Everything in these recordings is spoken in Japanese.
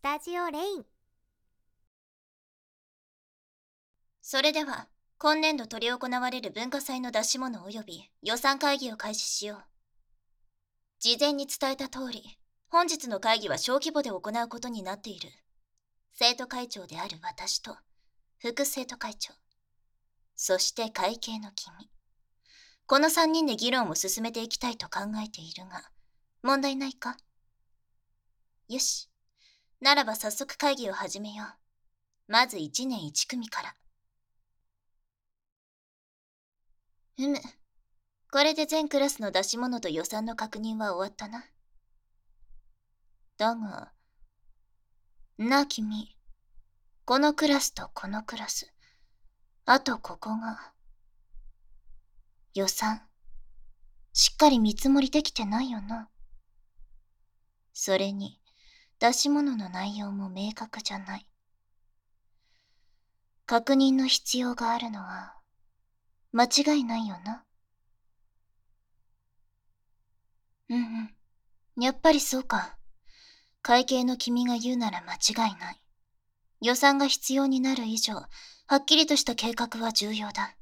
スタジオレイン。それでは今年度執り行われる文化祭の出し物及び予算会議を開始しよう。事前に伝えた通り本日の会議は小規模で行うことになっている。生徒会長である私と副生徒会長。そして会計の君。この3人で議論を進めていきたいと考えているが問題ないか？よし。ならば早速会議を始めよう。まず1年1組から。うむ。これで全クラスの出し物と予算の確認は終わったな。だがなあ君。このクラスとこのクラス。あとここが予算。しっかり見積もりできてないよな。それに出し物の内容も明確じゃない。確認の必要があるのは間違いないよな。うんうん。やっぱりそうか。会計の君が言うなら間違いない。予算が必要になる以上はっきりとした計画は重要だ。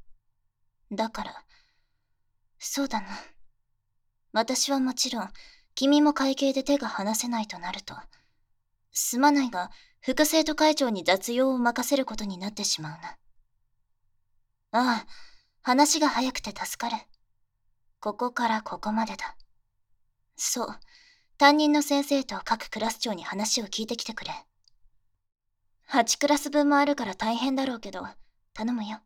だからそうだな。私はもちろん君も会計で手が離せないとなるとすまないが副生徒会長に雑用を任せることになってしまうな。ああ話が早くて助かる。ここからここまでだ。そう担任の先生と各クラス長に話を聞いてきてくれ。8クラス分もあるから大変だろうけど頼むよ。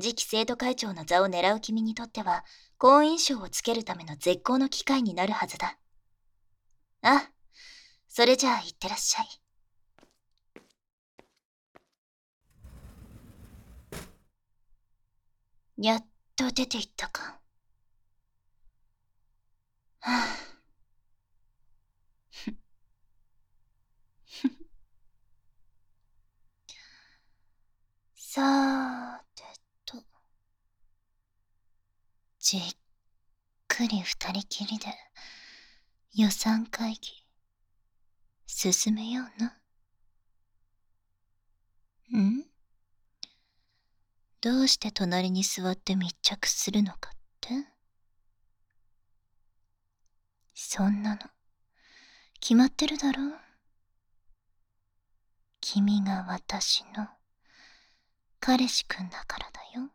次期生徒会長の座を狙う君にとっては好印象をつけるための絶好の機会になるはずだ。あそれじゃあ行ってらっしゃい。やっと出て行ったか。はあさーてと。じっくり二人きりで予算会議。進めような。ん？どうして隣に座って密着するのかって？そんなの。決まってるだろ君が私の。彼氏くんだからだよ。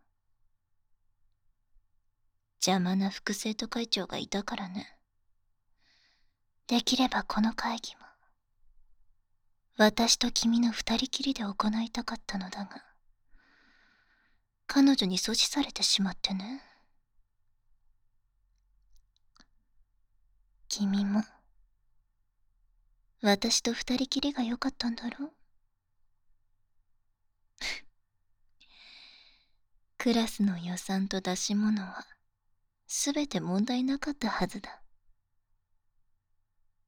邪魔な副生徒会長がいたからね。できればこの会議も私と君の二人きりで行いたかったのだが彼女に阻止されてしまってね。君も私と二人きりが良かったんだろう？クラスの予算と出し物はすべて問題なかったはずだ。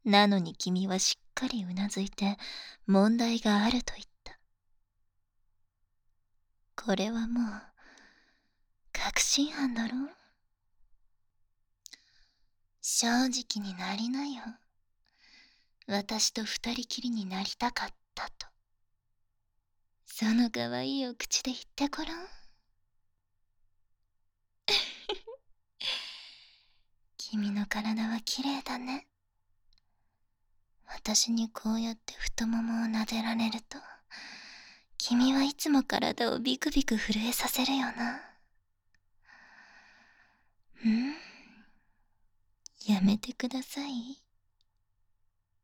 なのに君はしっかりうなずいて問題があると言った。これはもう確信犯だろ正直になりなよ。私と二人きりになりたかったと。その可愛いお口で言ってごらん。君の体は綺麗だね私にこうやって太ももを撫でられると君はいつも体をビクビク震えさせるよな。うん？やめてください。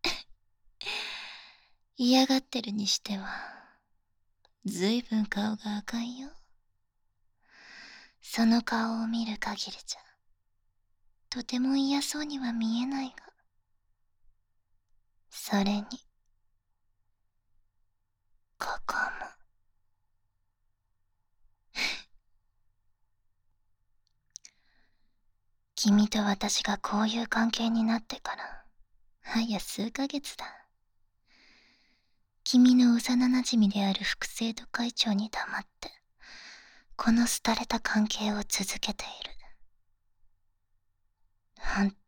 嫌がってるにしてはずいぶん顔が赤いよ。その顔を見る限りじゃとても嫌そうには見えないが。それにここも。君と私がこういう関係になってから早数ヶ月だ。君の幼なじみである副生徒会長に黙ってこの廃れた関係を続けている。ほんと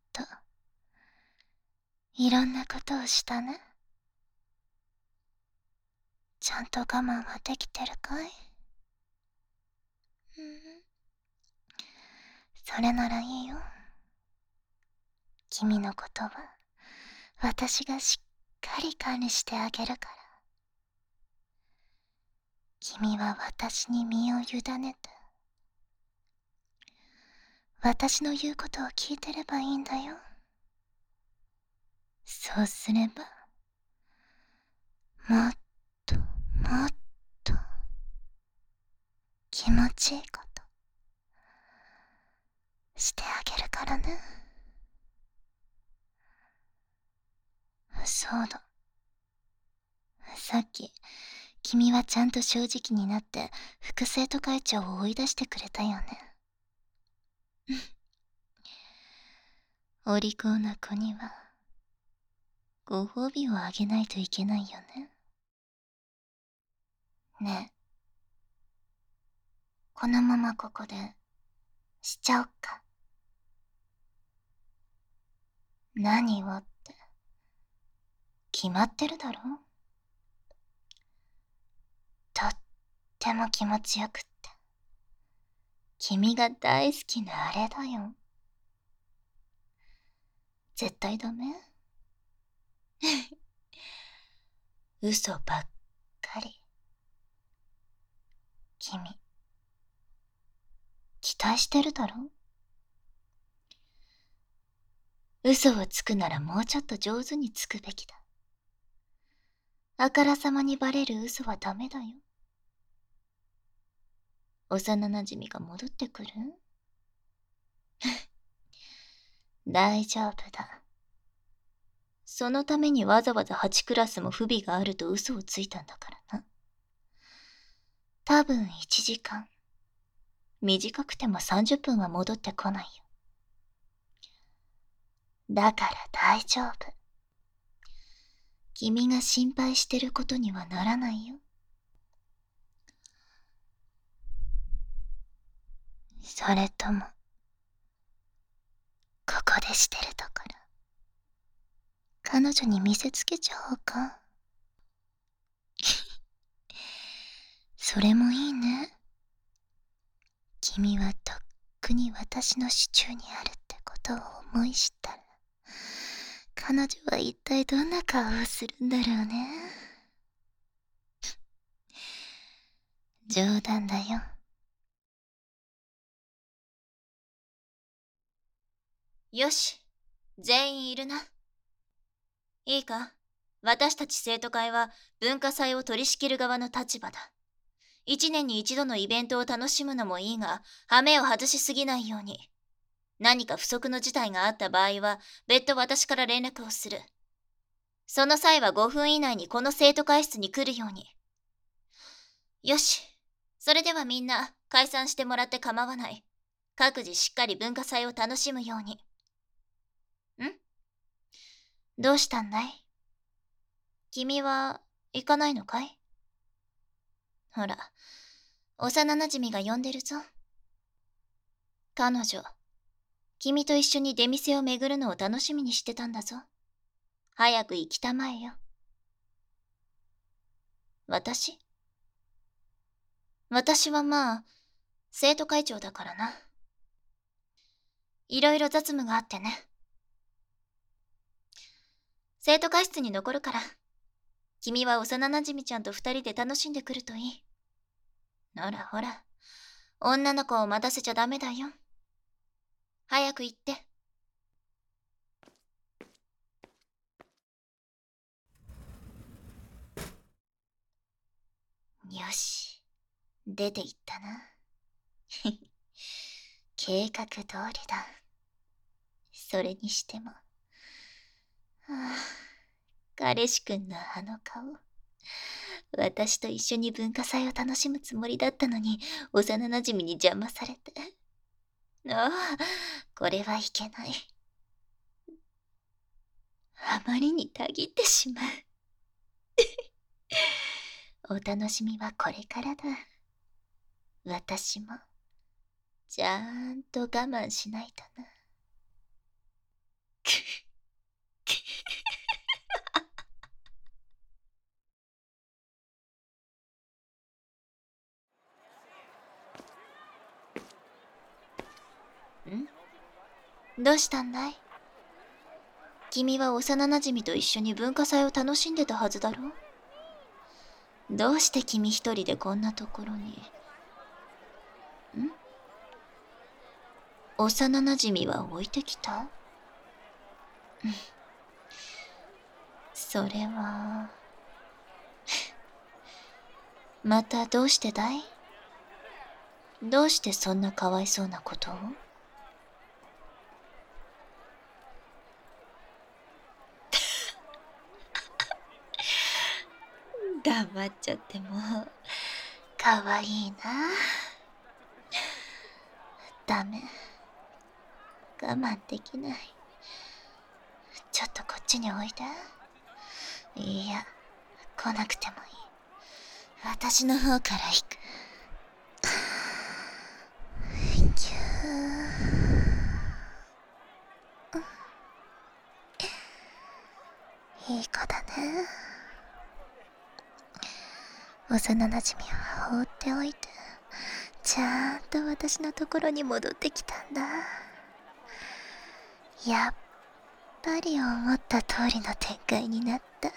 いろんなことをしたねちゃんと我慢はできてるかい？それならいいよ。君のことは私がしっかり管理してあげるから。君は私に身を委ねて、私の言うことを聞いてればいいんだよ。そうすれば、もっともっと気持ちいいことしてあげるからね。そうだ。さっき、君はちゃんと正直になって副生徒会長を追い出してくれたよね。お利口な子には、ご褒美をあげないといけないよね。ねえ。このままここで、しちゃおっか。何をって、決まってるだろとっても気持ちよくって。君が大好きなあれだよ。絶対ダメ 嘘ばっかり。君、期待してるだろ？嘘をつくならもうちょっと上手につくべきだ。あからさまにバレる嘘はダメだよ。幼なじみが戻ってくる？大丈夫だ。そのためにわざわざ8クラスも不備があると嘘をついたんだからな。多分1時間。短くても30分は戻ってこないよ。だから大丈夫。君が心配してることにはならないよ。それとも、ここでしてるところ、彼女に見せつけちゃおうか。それもいいね。君はとっくに私の手中にあるってことを思い知ったら、彼女は一体どんな顔をするんだろうね。冗談だよ。よし、全員いるな。いいか？私たち生徒会は文化祭を取り仕切る側の立場だ。一年に一度のイベントを楽しむのもいいが、羽目を外しすぎないように。何か不測の事態があった場合は、別途私から連絡をする。その際は5分以内にこの生徒会室に来るように。よし。それではみんな解散してもらって構わない。各自しっかり文化祭を楽しむように。どうしたんだい？君は行かないのかい？ほら、幼なじみが呼んでるぞ。彼女、君と一緒に出店を巡るのを楽しみにしてたんだぞ。早く行きたまえよ。私？私はまあ、生徒会長だからな。いろいろ雑務があってね。生徒会室に残るから、君は幼なじみちゃんと二人で楽しんでくるといい。ほらほら、女の子を待たせちゃダメだよ。早く行って。よし、出て行ったな。計画通りだ。それにしても。あ、彼氏くんのあの顔。私と一緒に文化祭を楽しむつもりだったのに、幼なじみに邪魔されて。ああ、これはいけない。あまりにたぎってしまう。お楽しみはこれからだ。私も、ちゃんと我慢しないとな。ん？どうしたんだい？君は幼馴染と一緒に文化祭を楽しんでたはずだろ？どうして君一人でこんなところに？ん？幼馴染は置いてきた？それは。またどうしてだい？どうしてそんなかわいそうなことを？黙っちゃってもかわいいな。ダメ。我慢できない。ちょっとこっちにおいで。いや来なくてもいい。私の方から行く。いい子だね。幼なじみは放っておいてちゃんと私のところに戻ってきたんだ。やっぱり思った通りの展開になった。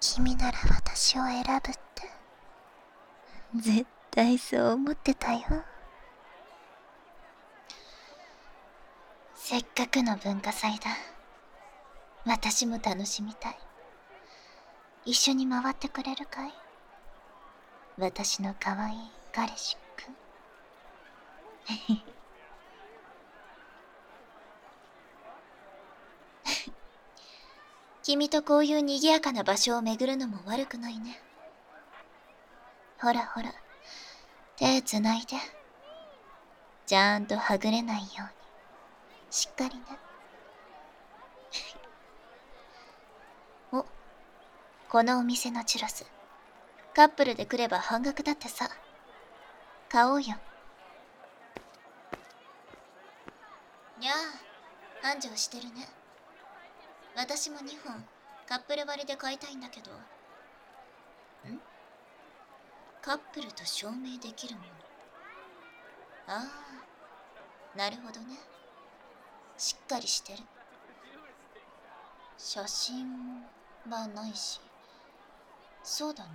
君なら私を選ぶって。絶対そう思ってたよ。せっかくの文化祭だ。私も楽しみたい。一緒に回ってくれるかい？私の可愛い彼氏くん。君とこういう賑やかな場所を巡るのも悪くないね。ほらほら手つないで。ちゃんとはぐれないように。しっかりね。このお店のチュロス。カップルで来れば半額だってさ。買おうよ。にゃあ繁盛してるね。私も2本カップル割りで買いたいんだけど。ん？カップルと証明できるもの。ああなるほどね。しっかりしてる。写真はないし。そうだな。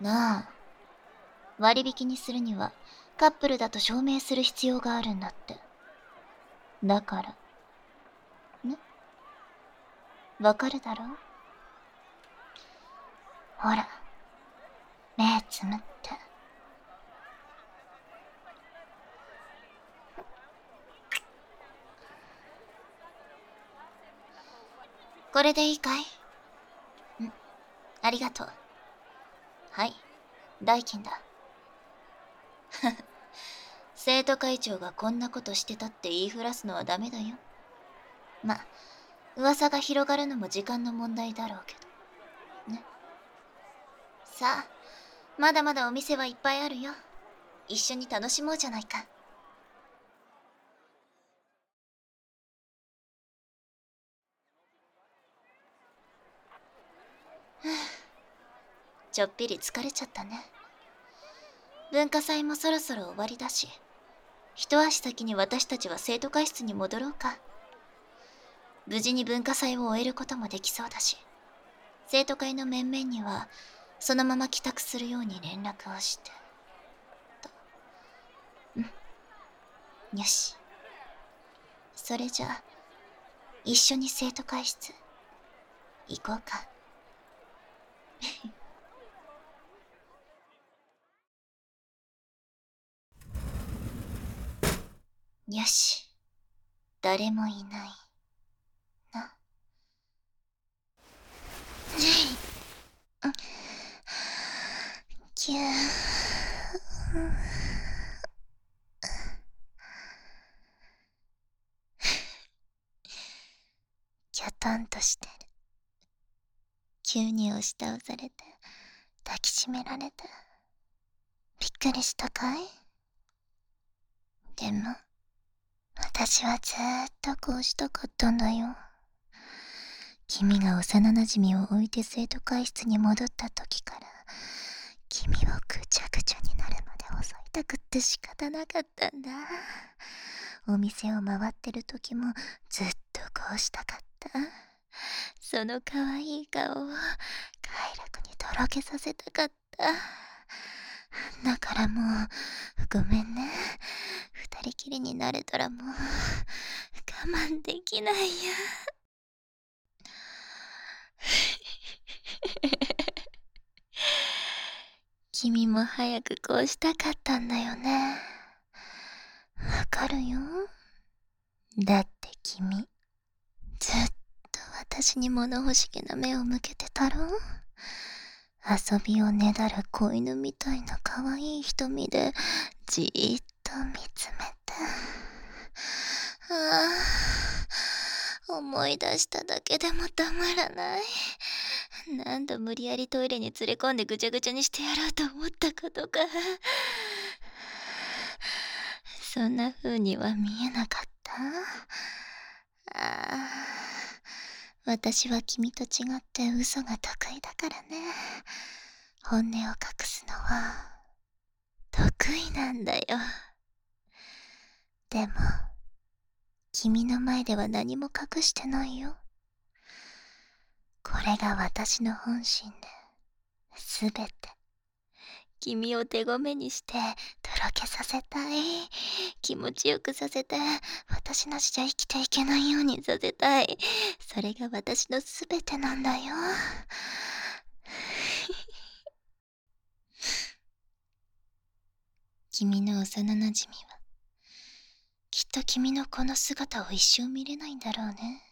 なあ割引にするにはカップルだと証明する必要があるんだって。だから。ね？わかるだろほら目つむって。これでいいかい？ん？ありがとう。はい、代金だ。生徒会長がこんなことしてたって言いふらすのはダメだよ。ま、噂が広がるのも時間の問題だろうけど。ね。さあ、まだまだお店はいっぱいあるよ。一緒に楽しもうじゃないか。ちょっぴり疲れちゃったね。文化祭もそろそろ終わりだし一足先に私たちは生徒会室に戻ろうか。無事に文化祭を終えることもできそうだし生徒会の面々にはそのまま帰宅するように連絡をして。と。うん。よし。それじゃあ一緒に生徒会室行こうか。よし。誰もいない。な。ぎゅー。きょとんとしてる。急に押し倒されて、抱きしめられて。びっくりしたかい？でも、私はずーっとこうしたかったんだよ。君が幼馴染を置いて生徒会室に戻った時から、君をぐちゃぐちゃになるまで襲いたくって仕方なかったんだ。お店を回ってる時もずっとこうしたかった。その可愛い顔を快楽にとろけさせたかった。だからもう、ごめんね。二人きりになれたらもう、我慢できないや。君も早くこうしたかったんだよね。わかるよ。だって君、ずっと私に物欲しげな目を向けてたろ遊びをねだる子犬みたいな可愛い瞳でじーっと見つめて。ああ、思い出しただけでもたまらない。何度無理やりトイレに連れ込んでぐちゃぐちゃにしてやろうと思ったことか。そんな風には見えなかった。ああ、私は君と違って嘘が得意だからね。本音を隠すのは得意なんだよ。でも、君の前では何も隠してないよ。これが私の本心で、すべて、君を手ごめにして、ろけさせたい。気持ちよくさせて、私なしじゃ生きていけないようにさせたい。それが私のすべてなんだよ。君の幼なじみは、きっと君のこの姿を一生見れないんだろうね。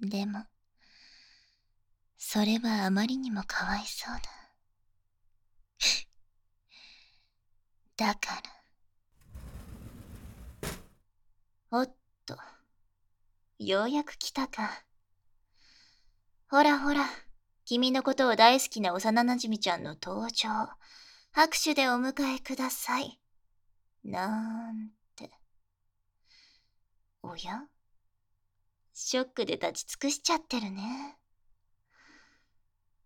でも、それはあまりにもかわいそうだ。だから。おっと。ようやく来たか。ほらほら、君のことを大好きな幼なじみちゃんの登場。拍手でお迎えください。なんて。おや？ショックで立ち尽くしちゃってるね。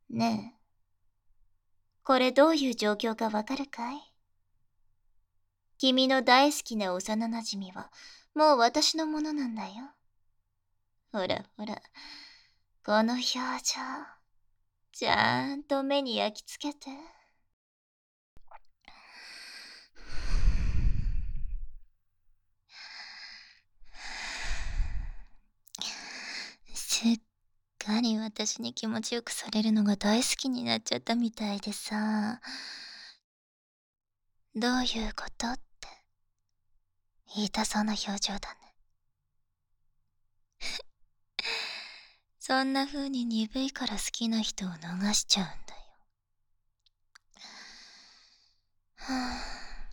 ねえ。これどういう状況かわかるかい？君の大好きな幼なじみは、もう私のものなんだよ。ほらほら、この表情、ちゃんと目に焼き付けて。すっかり私に気持ちよくされるのが大好きになっちゃったみたいでさ。どういうこと？て言いたそうな表情だね。そんな風に鈍いから好きな人を逃しちゃうんだよ。はあ、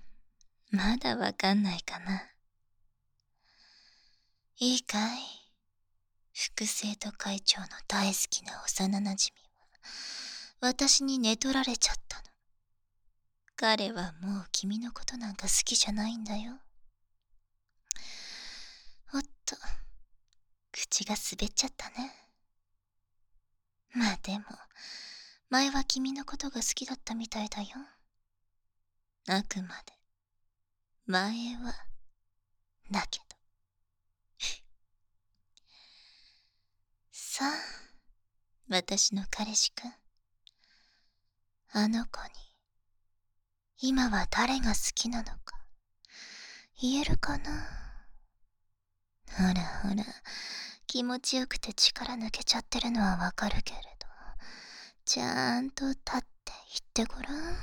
まだわかんないかな。いいかい？副生徒会長の大好きな幼なじみは、私に寝取られちゃったの。彼はもう君のことなんか好きじゃないんだよ。おっと、口が滑っちゃったね。まあでも、前は君のことが好きだったみたいだよ。あくまで、前は、だけど。さあ、私の彼氏くん。あの子に、今は誰が好きなのか、言えるかな？ほらほら、気持ちよくて力抜けちゃってるのはわかるけれど、ちゃんと立って言ってごらん。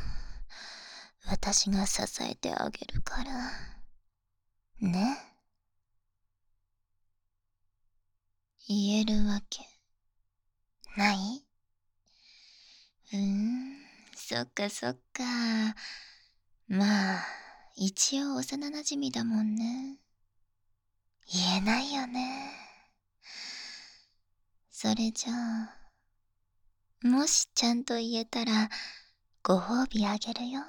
私が支えてあげるから。ね。言えるわけない？うーん、そっかそっか。まあ、一応幼馴染だもんね。言えないよね。それじゃあ、もしちゃんと言えたら、ご褒美あげるよ。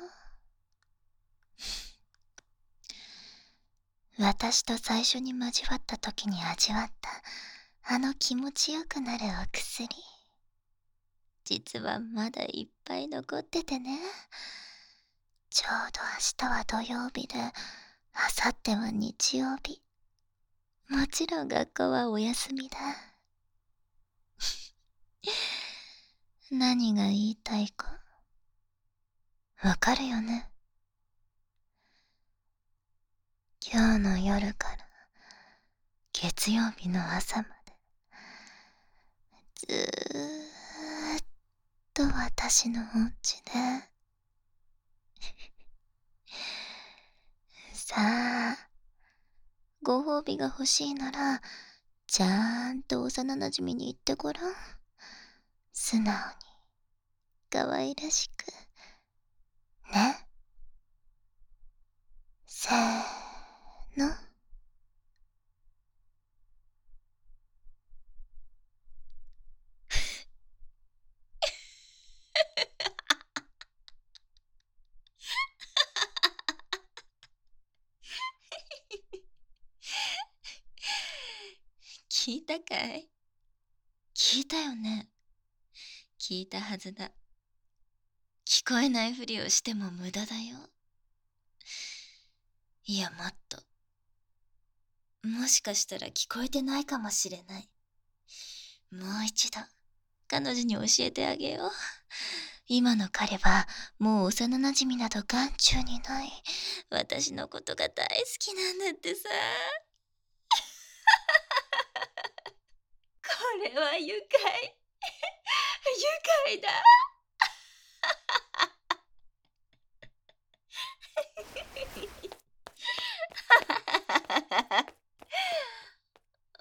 私と最初に交わった時に味わったあの気持ちよくなるお薬。実はまだいっぱい残っててね。ちょうど明日は土曜日で、明後日は日曜日。もちろん学校はお休みだ。何が言いたいか、わかるよね。今日の夜から月曜日の朝まで、ずーっと私のお家で、さあ、ご褒美が欲しいなら、ちゃんと幼馴染に言ってごらん。素直に、可愛らしく、ね。せーの。聞いたかい？聞いたよね。聞いたはずだ。聞こえないふりをしても無駄だよ。いや、もっと。もしかしたら聞こえてないかもしれない。もう一度、彼女に教えてあげよう。今の彼は、もう幼馴染など眼中にない。私のことが大好きなんだってさ。これは愉快。愉快だ。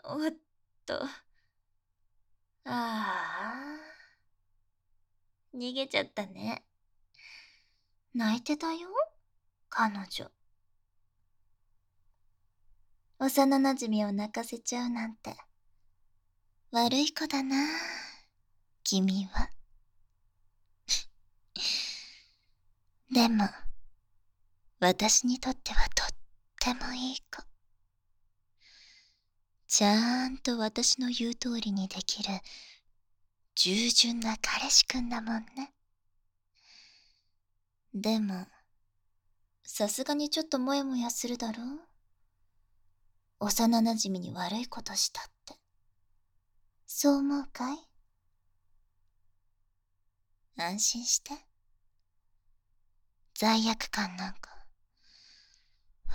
おっと。ああ。逃げちゃったね。泣いてたよ、彼女。幼馴染を泣かせちゃうなんて。悪い子だな、君は。でも、私にとってはとってもいい子。ちゃんと私の言う通りにできる、従順な彼氏くんだもんね。でも、さすがにちょっともやもやするだろう？幼馴染に悪いことしたって。そう思うかい？安心して。罪悪感なんか、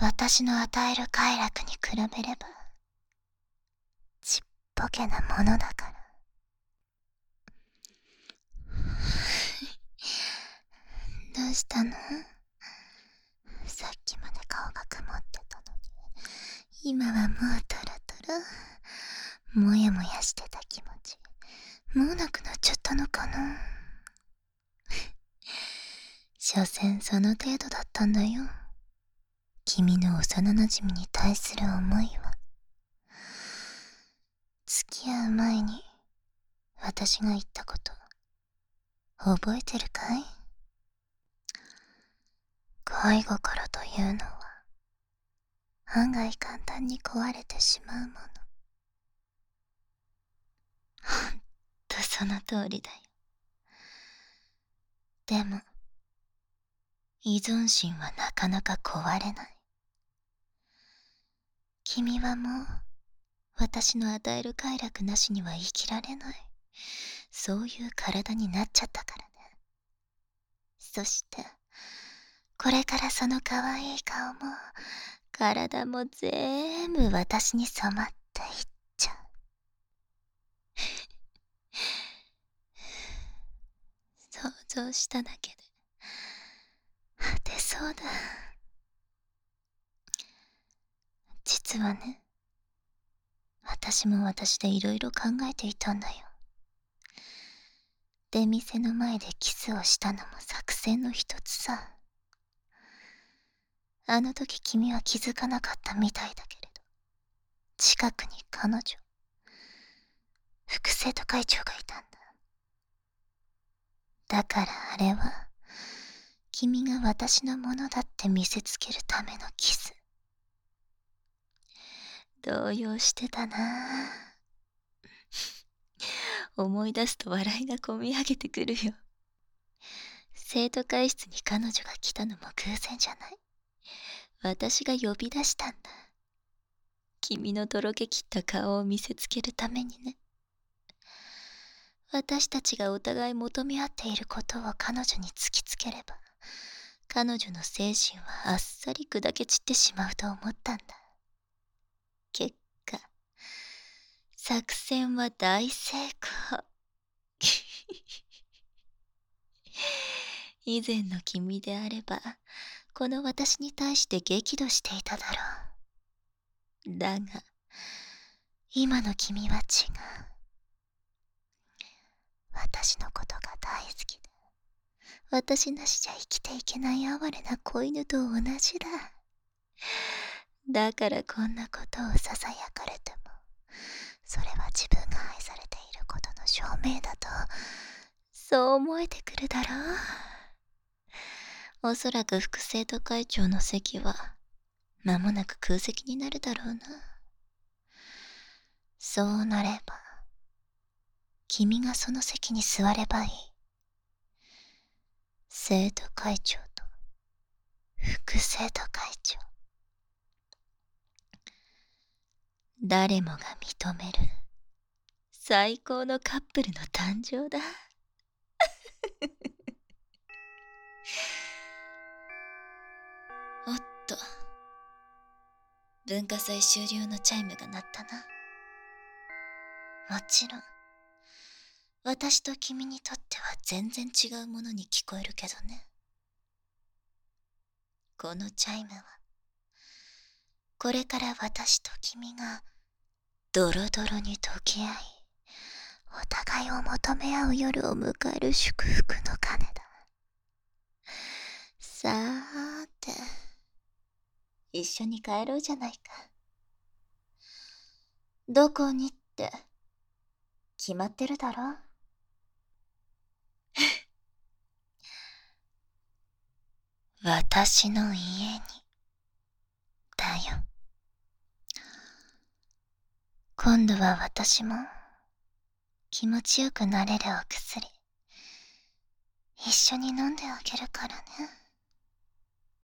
私の与える快楽に比べれば、ちっぽけなものだから。どうしたの？さっきまで顔が曇ってたの、今はもうトロトロ。もやもやしてた気持ち、もうなくなっちゃったのかな。所詮その程度だったんだよ。君の幼馴染に対する思いは。付き合う前に、私が言ったこと、覚えてるかい？恋心というのは、案外簡単に壊れてしまうもの。ほんとその通りだよ。でも、依存心はなかなか壊れない。君はもう、私の与える快楽なしには生きられない。そういう体になっちゃったからね。そして、これからその可愛い顔も、体も全部私に染まっていっちゃう。想像しただけで、果てそうだ。実はね、私も私でいろいろ考えていたんだよ。出店の前でキスをしたのも作戦の一つさ。あの時君は気づかなかったみたいだけれど、近くに彼女、副生徒会長がいたんだ。だからあれは、君が私のものだって見せつけるためのキス。動揺してたな思い出すと笑いがこみ上げてくるよ。生徒会室に彼女が来たのも偶然じゃない。私が呼び出したんだ。君のとろけきった顔を見せつけるためにね。私たちがお互い求め合っていることを彼女に突きつければ、彼女の精神はあっさり砕け散ってしまうと思ったんだ。結果、作戦は大成功。以前の君であれば、この私に対して激怒していただろう。だが、今の君は違う。私のことが大好きで、私なしじゃ生きていけない哀れな子犬と同じだ。だからこんなことをささやかれても、それは自分が愛されていることの証明だと、そう思えてくるだろう。おそらく副生徒会長の席は、間もなく空席になるだろうな。そうなれば、君がその席に座ればいい。生徒会長と副生徒会長。誰もが認める最高のカップルの誕生だ。と文化祭終了のチャイムが鳴ったな。もちろん私と君にとっては全然違うものに聞こえるけどね。このチャイムはこれから私と君がドロドロに溶け合いお互いを求め合う夜を迎える祝福の鐘だ。さーて一緒に帰ろうじゃないか。どこにって、決まってるだろ？私の家に、だよ。今度は私も、気持ちよくなれるお薬、一緒に飲んであげるからね。